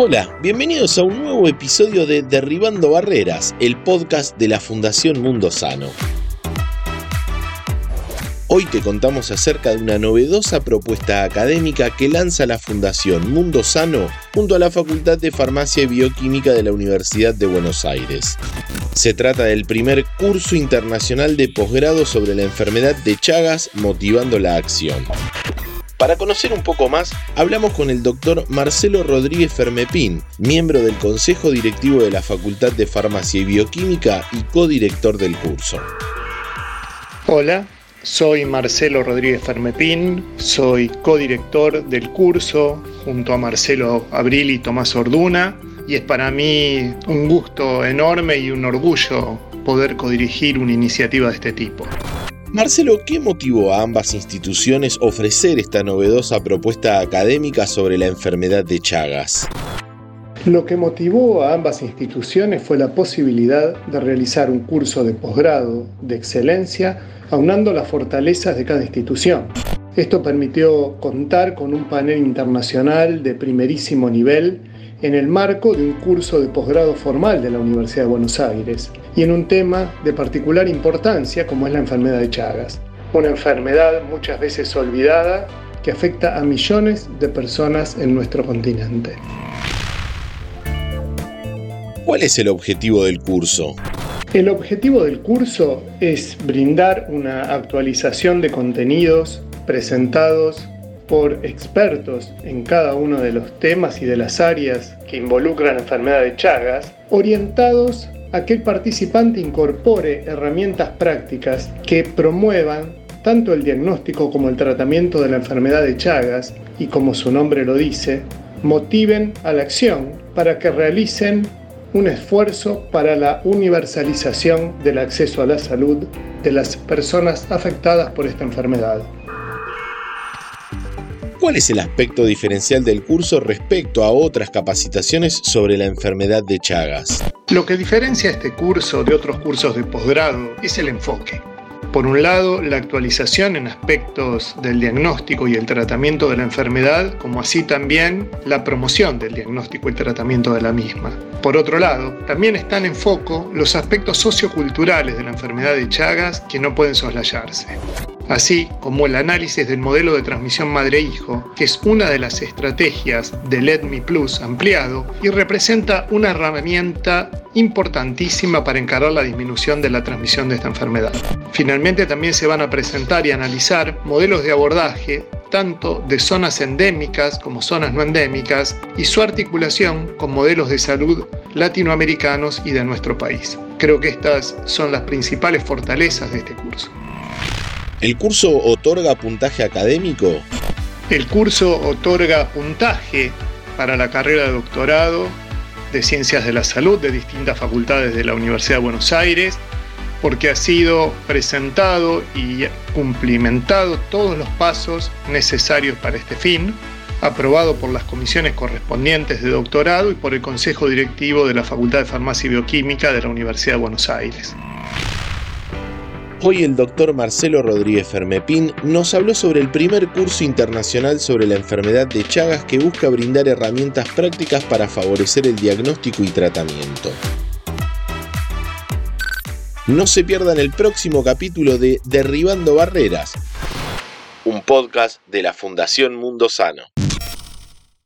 Hola, bienvenidos a un nuevo episodio de Derribando Barreras, el podcast de la Fundación Mundo Sano. Hoy te contamos acerca de una novedosa propuesta académica que lanza la Fundación Mundo Sano junto a la Facultad de Farmacia y Bioquímica de la Universidad de Buenos Aires. Se trata del primer curso internacional de posgrado sobre la enfermedad de Chagas motivando la acción. Para conocer un poco más, hablamos con el doctor Marcelo Rodríguez Fermepín, miembro del Consejo Directivo de la Facultad de Farmacia y Bioquímica y codirector del curso. Hola, soy Marcelo Rodríguez Fermepín, soy codirector del curso junto a Marcelo Abril y Tomás Orduna y es para mí un gusto enorme y un orgullo poder codirigir una iniciativa de este tipo. Marcelo, ¿qué motivó a ambas instituciones ofrecer esta novedosa propuesta académica sobre la enfermedad de Chagas? Lo que motivó a ambas instituciones fue la posibilidad de realizar un curso de posgrado de excelencia aunando las fortalezas de cada institución. Esto permitió contar con un panel internacional de primerísimo nivel en el marco de un curso de posgrado formal de la Universidad de Buenos Aires y en un tema de particular importancia como es la enfermedad de Chagas, una enfermedad muchas veces olvidada que afecta a millones de personas en nuestro continente. ¿Cuál es el objetivo del curso? El objetivo del curso es brindar una actualización de contenidos presentados por expertos en cada uno de los temas y de las áreas que involucran la enfermedad de Chagas, orientados a que el participante incorpore herramientas prácticas que promuevan tanto el diagnóstico como el tratamiento de la enfermedad de Chagas y como su nombre lo dice, motiven a la acción para que realicen un esfuerzo para la universalización del acceso a la salud de las personas afectadas por esta enfermedad. ¿Cuál es el aspecto diferencial del curso respecto a otras capacitaciones sobre la enfermedad de Chagas? Lo que diferencia este curso de otros cursos de posgrado es el enfoque. Por un lado, la actualización en aspectos del diagnóstico y el tratamiento de la enfermedad, como así también la promoción del diagnóstico y tratamiento de la misma. Por otro lado, también están en foco los aspectos socioculturales de la enfermedad de Chagas que no pueden soslayarse así como el análisis del modelo de transmisión madre-hijo, que es una de las estrategias del EDMI Plus ampliado y representa una herramienta importantísima para encarar la disminución de la transmisión de esta enfermedad. Finalmente también se van a presentar y analizar modelos de abordaje tanto de zonas endémicas como zonas no endémicas y su articulación con modelos de salud latinoamericanos y de nuestro país. Creo que estas son las principales fortalezas de este curso. ¿El curso otorga puntaje académico? El curso otorga puntaje para la carrera de doctorado de Ciencias de la Salud de distintas facultades de la Universidad de Buenos Aires, porque ha sido presentado y cumplimentado todos los pasos necesarios para este fin, aprobado por las comisiones correspondientes de doctorado y por el Consejo Directivo de la Facultad de Farmacia y Bioquímica de la Universidad de Buenos Aires. Hoy el doctor Marcelo Rodríguez Fermepín nos habló sobre el primer curso internacional sobre la enfermedad de Chagas que busca brindar herramientas prácticas para favorecer el diagnóstico y tratamiento. No se pierdan el próximo capítulo de Derribando Barreras, un podcast de la Fundación Mundo Sano.